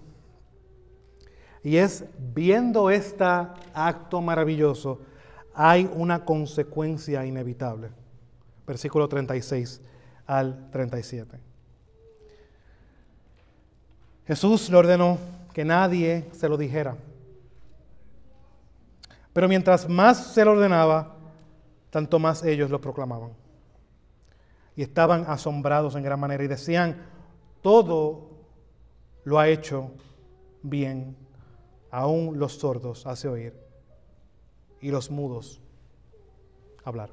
Y es viendo este acto maravilloso, hay una consecuencia inevitable. Versículo 36 al 37. Jesús le ordenó que nadie se lo dijera. Pero mientras más se lo ordenaba, tanto más ellos lo proclamaban. Y estaban asombrados en gran manera y decían, todo lo ha hecho bien aún los sordos hace oír y los mudos hablar.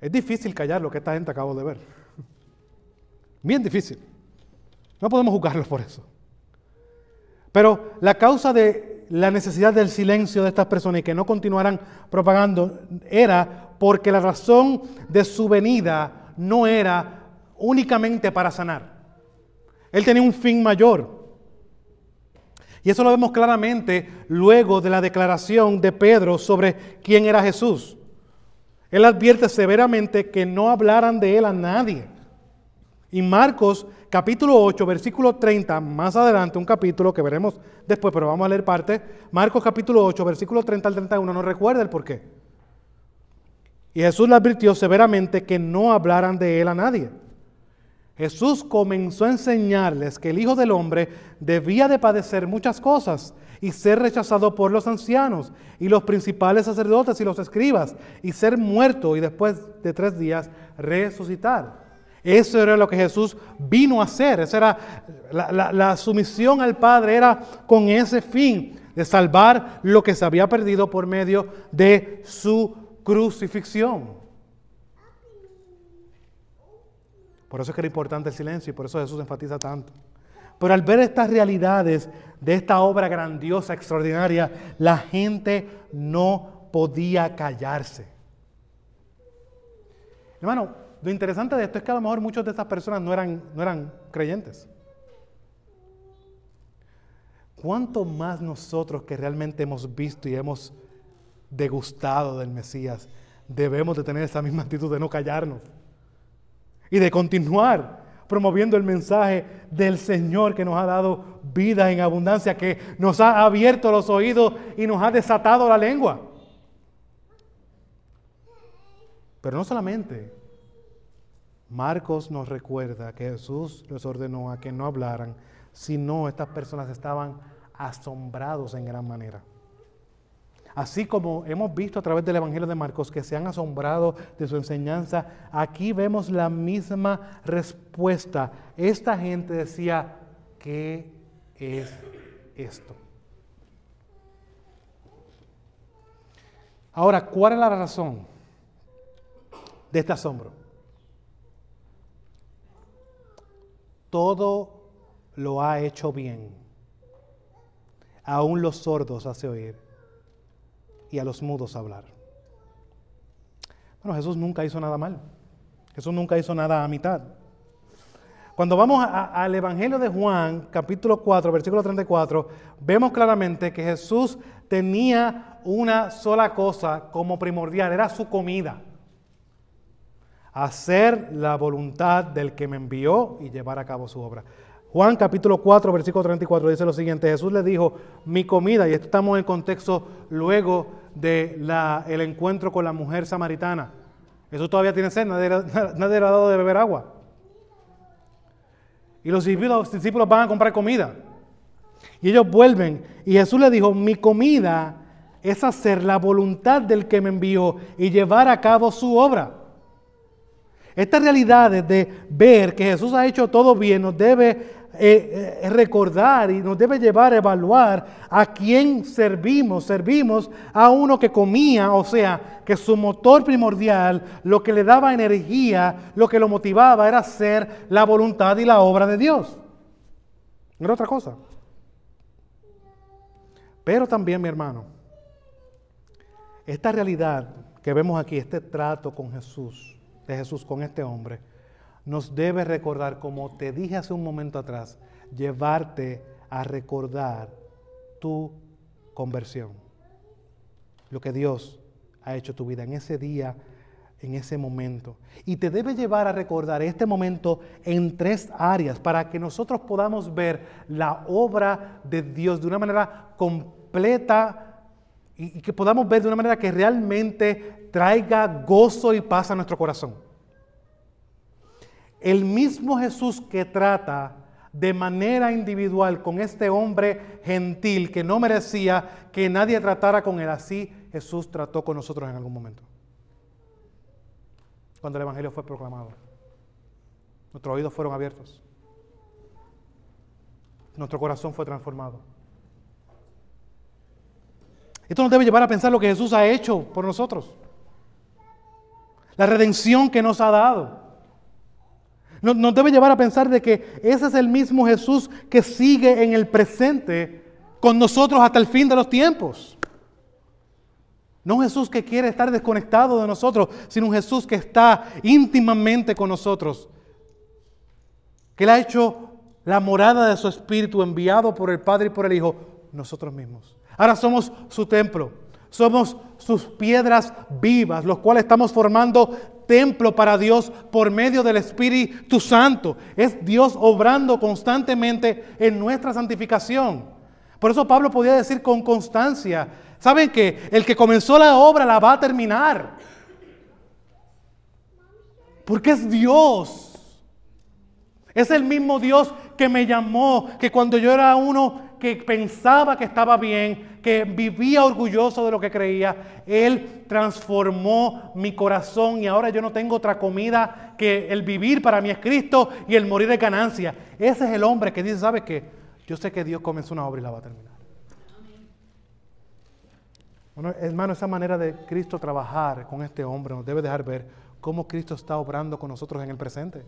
Es difícil callar lo que esta gente acabó de ver. (laughs) Bien difícil. No podemos juzgarlos por eso. Pero la causa de la necesidad del silencio de estas personas y que no continuaran propagando era porque la razón de su venida no era únicamente para sanar. Él tenía un fin mayor. Y eso lo vemos claramente luego de la declaración de Pedro sobre quién era Jesús. Él advierte severamente que no hablaran de él a nadie. Y Marcos capítulo 8, versículo 30, más adelante, un capítulo que veremos después, pero vamos a leer parte. Marcos capítulo 8, versículo 30 al 31, nos recuerda el porqué. Y Jesús le advirtió severamente que no hablaran de él a nadie. Jesús comenzó a enseñarles que el Hijo del Hombre debía de padecer muchas cosas y ser rechazado por los ancianos y los principales sacerdotes y los escribas y ser muerto y después de tres días resucitar. Eso era lo que Jesús vino a hacer. Esa era la, sumisión al Padre, era con ese fin de salvar lo que se había perdido por medio de su crucifixión. Por eso es que era importante el silencio y por eso Jesús enfatiza tanto. Pero al ver estas realidades de esta obra grandiosa, extraordinaria, la gente no podía callarse. Hermano, lo interesante de esto es que a lo mejor muchas de estas personas no eran, no eran creyentes. ¿Cuánto más nosotros que realmente hemos visto y hemos degustado del Mesías debemos de tener esa misma actitud de no callarnos y de continuar promoviendo el mensaje del Señor que nos ha dado vida en abundancia, que nos ha abierto los oídos y nos ha desatado la lengua? Pero no solamente Marcos nos recuerda que Jesús les ordenó a que no hablaran, sino estas personas estaban asombrados en gran manera. Así como hemos visto a través del Evangelio de Marcos que se han asombrado de su enseñanza, aquí vemos la misma respuesta. Esta gente decía, ¿qué es esto? Ahora, ¿cuál es la razón de este asombro? Todo lo ha hecho bien. Aún los sordos hace oír y a los mudos hablar. Bueno, Jesús nunca hizo nada mal. Jesús nunca hizo nada a mitad. Cuando vamos al Evangelio de Juan, capítulo 4, versículo 34, vemos claramente que Jesús tenía una sola cosa como primordial, era su comida hacer la voluntad del que me envió y llevar a cabo su obra. Juan capítulo 4, versículo 34 dice lo siguiente, Jesús le dijo, mi comida, y esto estamos en contexto luego del el encuentro con la mujer samaritana. Jesús todavía tiene sed, nadie, (laughs) nadie le ha dado de beber agua. Y los discípulos van a comprar comida. Y ellos vuelven. Y Jesús le dijo, mi comida es hacer la voluntad del que me envió y llevar a cabo su obra. Esta realidad de ver que Jesús ha hecho todo bien nos debe eh, eh, recordar y nos debe llevar a evaluar a quién servimos. Servimos a uno que comía, o sea, que su motor primordial, lo que le daba energía, lo que lo motivaba era hacer la voluntad y la obra de Dios. No era otra cosa. Pero también, mi hermano, esta realidad que vemos aquí, este trato con Jesús, de Jesús con este hombre, nos debe recordar, como te dije hace un momento atrás, llevarte a recordar tu conversión. Lo que Dios ha hecho tu vida en ese día, en ese momento. Y te debe llevar a recordar este momento en tres áreas para que nosotros podamos ver la obra de Dios de una manera completa y, que podamos ver de una manera que realmente traiga gozo y paz a nuestro corazón. El mismo Jesús que trata de manera individual con este hombre gentil que no merecía que nadie tratara con él, así Jesús trató con nosotros en algún momento. Cuando el Evangelio fue proclamado. Nuestros oídos fueron abiertos. Nuestro corazón fue transformado. Esto nos debe llevar a pensar lo que Jesús ha hecho por nosotros. La redención que nos ha dado. Nos, debe llevar a pensar de que ese es el mismo Jesús que sigue en el presente con nosotros hasta el fin de los tiempos. No un Jesús que quiere estar desconectado de nosotros, sino un Jesús que está íntimamente con nosotros. Que Él ha hecho la morada de su Espíritu enviado por el Padre y por el Hijo, nosotros mismos. Ahora somos su templo, somos sus piedras vivas, los cuales estamos formando templo para Dios por medio del Espíritu Santo. Es Dios obrando constantemente en nuestra santificación. Por eso Pablo podía decir con constancia, ¿saben que El que comenzó la obra la va a terminar. Porque es Dios. Es el mismo Dios que me llamó, que cuando yo era uno que pensaba que estaba bien, que vivía orgulloso de lo que creía, Él transformó mi corazón y ahora yo no tengo otra comida que el vivir para mí es Cristo y el morir de ganancia. Ese es el hombre que dice, ¿sabe qué? Yo sé que Dios comenzó una obra y la va a terminar. Bueno, hermano, esa manera de Cristo trabajar con este hombre nos debe dejar ver cómo Cristo está obrando con nosotros en el presente.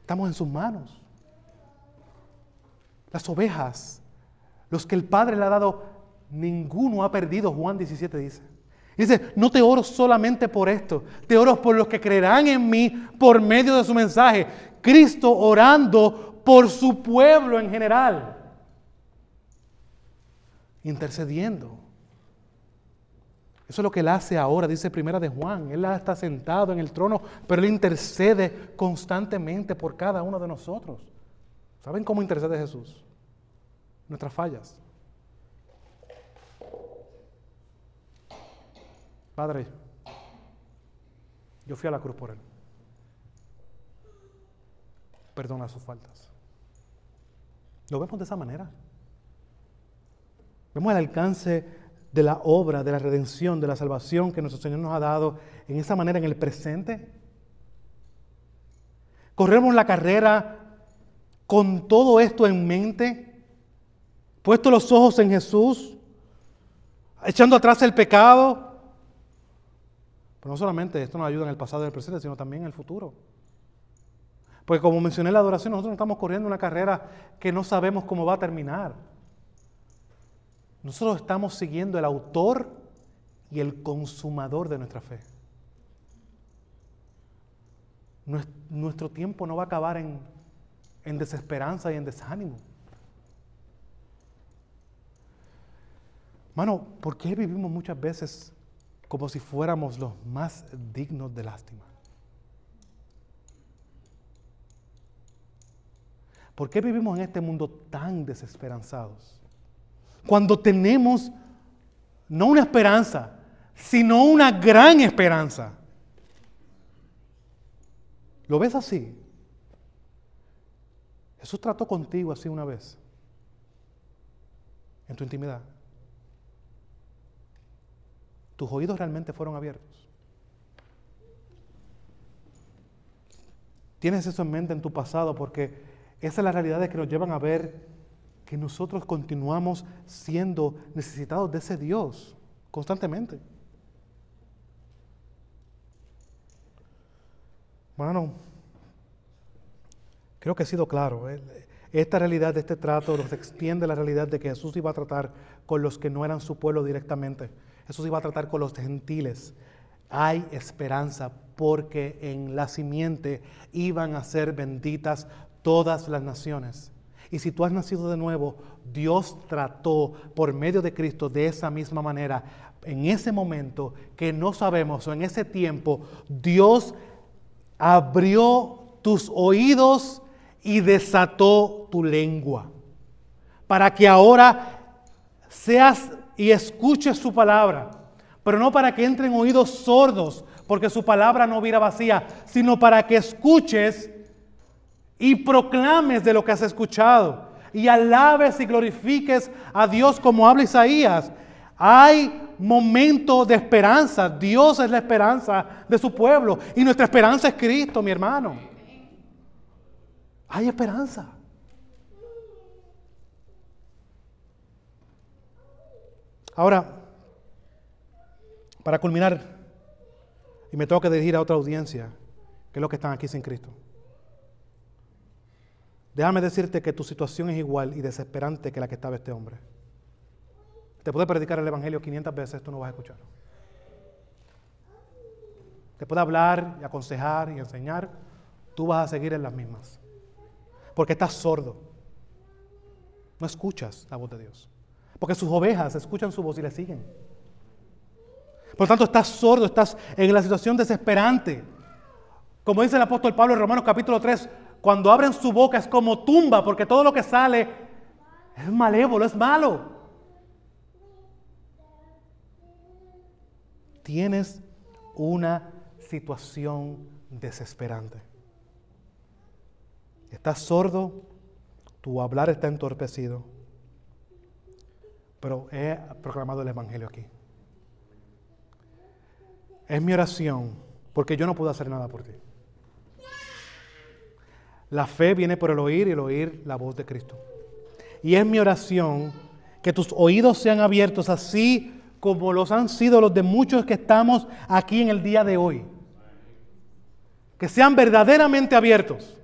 Estamos en sus manos. Las ovejas, los que el Padre le ha dado, ninguno ha perdido, Juan 17 dice. Dice, no te oro solamente por esto, te oro por los que creerán en mí por medio de su mensaje. Cristo orando por su pueblo en general, intercediendo. Eso es lo que él hace ahora, dice primera de Juan. Él está sentado en el trono, pero él intercede constantemente por cada uno de nosotros. ¿Saben cómo intercede Jesús? Nuestras fallas. Padre, yo fui a la cruz por él. Perdona sus faltas. Lo vemos de esa manera. Vemos el alcance de la obra, de la redención, de la salvación que nuestro Señor nos ha dado en esa manera en el presente? ¿Corremos la carrera con todo esto en mente? ¿Puesto los ojos en Jesús? ¿Echando atrás el pecado? Pero no solamente esto nos ayuda en el pasado y el presente, sino también en el futuro. Porque como mencioné en la adoración, nosotros no estamos corriendo una carrera que no sabemos cómo va a terminar. Nosotros estamos siguiendo el autor y el consumador de nuestra fe. Nuestro tiempo no va a acabar en desesperanza y en desánimo. Mano, ¿por qué vivimos muchas veces como si fuéramos los más dignos de lástima? ¿Por qué vivimos en este mundo tan desesperanzados? Cuando tenemos no una esperanza, sino una gran esperanza. ¿Lo ves así? Jesús trató contigo así una vez, en tu intimidad. Tus oídos realmente fueron abiertos. Tienes eso en mente en tu pasado porque esa es la realidad que nos llevan a ver que nosotros continuamos siendo necesitados de ese Dios constantemente. Bueno, creo que ha sido claro. ¿eh? Esta realidad de este trato nos extiende la realidad de que Jesús iba a tratar con los que no eran su pueblo directamente. Jesús iba a tratar con los gentiles. Hay esperanza porque en la simiente iban a ser benditas todas las naciones. Y si tú has nacido de nuevo, Dios trató por medio de Cristo de esa misma manera. En ese momento que no sabemos o en ese tiempo, Dios abrió tus oídos y desató tu lengua. Para que ahora seas y escuches su palabra. Pero no para que entren oídos sordos, porque su palabra no vira vacía, sino para que escuches y proclames de lo que has escuchado y alabes y glorifiques a Dios como habla Isaías. Hay momento de esperanza. Dios es la esperanza de su pueblo y nuestra esperanza es Cristo, mi hermano. Hay esperanza. Ahora, para culminar, y me tengo que dirigir a otra audiencia, que es lo que están aquí sin Cristo. Déjame decirte que tu situación es igual y desesperante que la que estaba este hombre. Te puede predicar el Evangelio 500 veces, tú no vas a escuchar. Te puede hablar y aconsejar y enseñar, tú vas a seguir en las mismas. Porque estás sordo. No escuchas la voz de Dios. Porque sus ovejas escuchan su voz y le siguen. Por lo tanto, estás sordo, estás en la situación desesperante. Como dice el apóstol Pablo en Romanos capítulo 3, cuando abren su boca es como tumba, porque todo lo que sale es malévolo, es malo. Tienes una situación desesperante. Estás sordo, tu hablar está entorpecido, pero he proclamado el Evangelio aquí. Es mi oración, porque yo no puedo hacer nada por ti. La fe viene por el oír y el oír la voz de Cristo. Y es mi oración que tus oídos sean abiertos así como los han sido los de muchos que estamos aquí en el día de hoy. Que sean verdaderamente abiertos.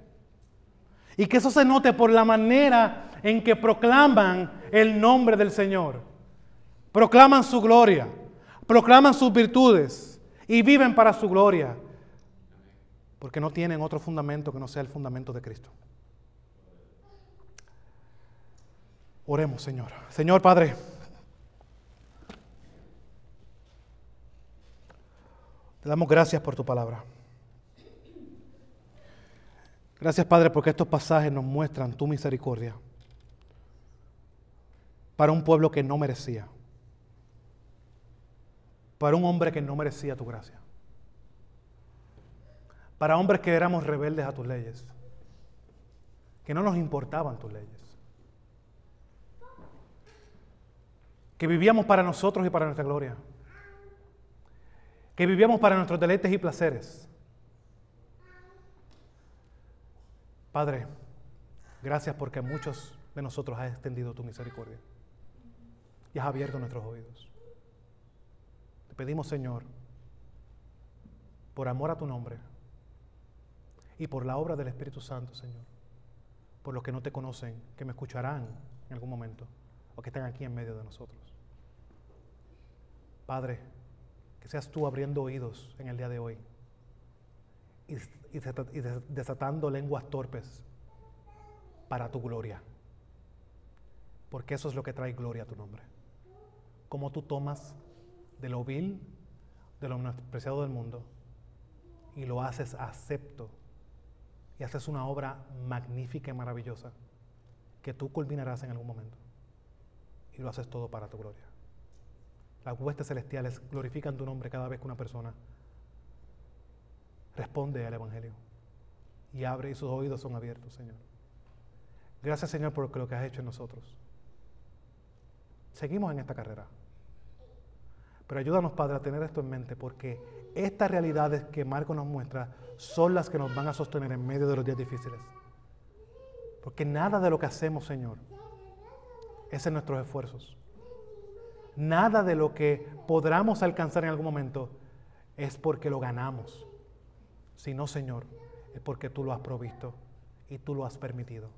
Y que eso se note por la manera en que proclaman el nombre del Señor. Proclaman su gloria, proclaman sus virtudes y viven para su gloria. Porque no tienen otro fundamento que no sea el fundamento de Cristo. Oremos, Señor. Señor Padre, te damos gracias por tu palabra. Gracias, Padre, porque estos pasajes nos muestran tu misericordia para un pueblo que no merecía, para un hombre que no merecía tu gracia, para hombres que éramos rebeldes a tus leyes, que no nos importaban tus leyes, que vivíamos para nosotros y para nuestra gloria, que vivíamos para nuestros deleites y placeres. Padre, gracias porque a muchos de nosotros has extendido tu misericordia y has abierto nuestros oídos. Te pedimos, Señor, por amor a tu nombre y por la obra del Espíritu Santo, Señor, por los que no te conocen, que me escucharán en algún momento o que están aquí en medio de nosotros. Padre, que seas tú abriendo oídos en el día de hoy y, desatando lenguas torpes para tu gloria. Porque eso es lo que trae gloria a tu nombre. Como tú tomas de lo vil, de lo menospreciado del mundo, y lo haces acepto, y haces una obra magnífica y maravillosa, que tú culminarás en algún momento. Y lo haces todo para tu gloria. Las huestes celestiales glorifican tu nombre cada vez que una persona responde al Evangelio y abre y sus oídos son abiertos, Señor. Gracias, Señor, por lo que has hecho en nosotros. Seguimos en esta carrera. Pero ayúdanos, Padre, a tener esto en mente, porque estas realidades que Marco nos muestra son las que nos van a sostener en medio de los días difíciles. Porque nada de lo que hacemos, Señor, es en nuestros esfuerzos. Nada de lo que podamos alcanzar en algún momento es porque lo ganamos. Si no, Señor, es porque tú lo has provisto y tú lo has permitido.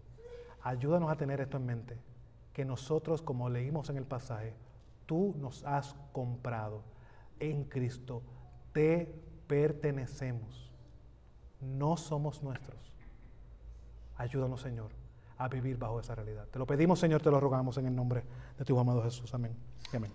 Ayúdanos a tener esto en mente, que nosotros, como leímos en el pasaje, tú nos has comprado en Cristo, te pertenecemos, no somos nuestros. Ayúdanos, Señor, a vivir bajo esa realidad. Te lo pedimos, Señor, te lo rogamos en el nombre de tu amado Jesús. Amén. Amén.